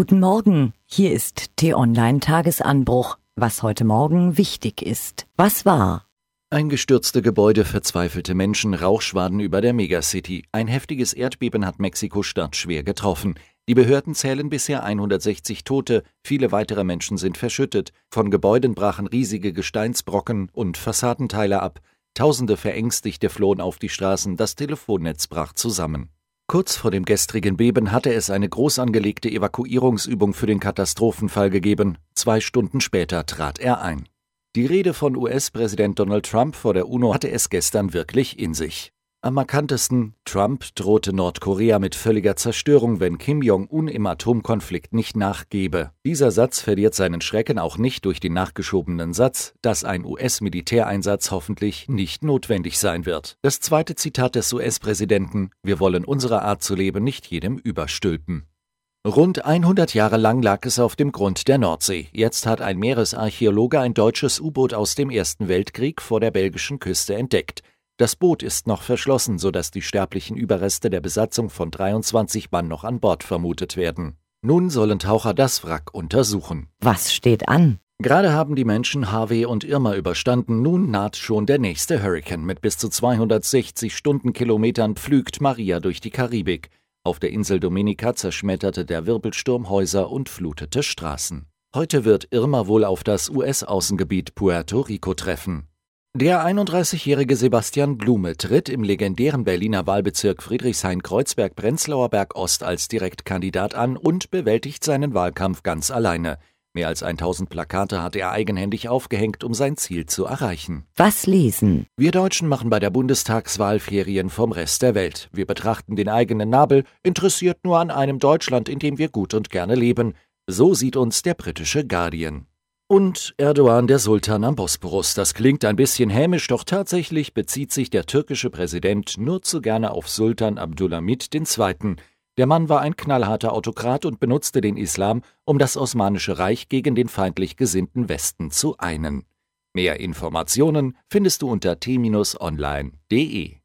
Guten Morgen, hier ist T-Online Tagesanbruch, was heute Morgen wichtig ist. Was war? Eingestürzte Gebäude, verzweifelte Menschen, Rauchschwaden über der Megacity. Ein heftiges Erdbeben hat Mexiko-Stadt schwer getroffen. Die Behörden zählen bisher 160 Tote, viele weitere Menschen sind verschüttet. Von Gebäuden brachen riesige Gesteinsbrocken und Fassadenteile ab. Tausende Verängstigte flohen auf die Straßen, das Telefonnetz brach zusammen. Kurz vor dem gestrigen Beben hatte es eine groß angelegte Evakuierungsübung für den Katastrophenfall gegeben. Zwei Stunden später trat er ein. Die Rede von US-Präsident Donald Trump vor der UNO hatte es gestern wirklich in sich. Am markantesten, Trump drohte Nordkorea mit völliger Zerstörung, wenn Kim Jong-un im Atomkonflikt nicht nachgebe. Dieser Satz verliert seinen Schrecken auch nicht durch den nachgeschobenen Satz, dass ein US-Militäreinsatz hoffentlich nicht notwendig sein wird. Das zweite Zitat des US-Präsidenten, wir wollen unsere Art zu leben nicht jedem überstülpen. Rund 100 Jahre lang lag es auf dem Grund der Nordsee. Jetzt hat ein Meeresarchäologe ein deutsches U-Boot aus dem Ersten Weltkrieg vor der belgischen Küste entdeckt. Das Boot ist noch verschlossen, sodass die sterblichen Überreste der Besatzung von 23 Mann noch an Bord vermutet werden. Nun sollen Taucher das Wrack untersuchen. Was steht an? Gerade haben die Menschen Harvey und Irma überstanden, nun naht schon der nächste Hurrikan. Mit bis zu 260 Stundenkilometern pflügt Maria durch die Karibik. Auf der Insel Dominica zerschmetterte der Wirbelsturm Häuser und flutete Straßen. Heute wird Irma wohl auf das US-Außengebiet Puerto Rico treffen. Der 31-jährige Sebastian Blume tritt im legendären Berliner Wahlbezirk Friedrichshain-Kreuzberg-Prenzlauer Berg Ost als Direktkandidat an und bewältigt seinen Wahlkampf ganz alleine. Mehr als 1000 Plakate hat er eigenhändig aufgehängt, um sein Ziel zu erreichen. Was lesen? Wir Deutschen machen bei der Bundestagswahl Ferien vom Rest der Welt. Wir betrachten den eigenen Nabel, interessiert nur an einem Deutschland, in dem wir gut und gerne leben. So sieht uns der britische Guardian. Und Erdogan der Sultan am Bosporus. Das klingt ein bisschen hämisch, doch tatsächlich bezieht sich der türkische Präsident nur zu gerne auf Sultan Abdulhamid II. Der Mann war ein knallharter Autokrat und benutzte den Islam, um das Osmanische Reich gegen den feindlich gesinnten Westen zu einen. Mehr Informationen findest du unter t-online.de.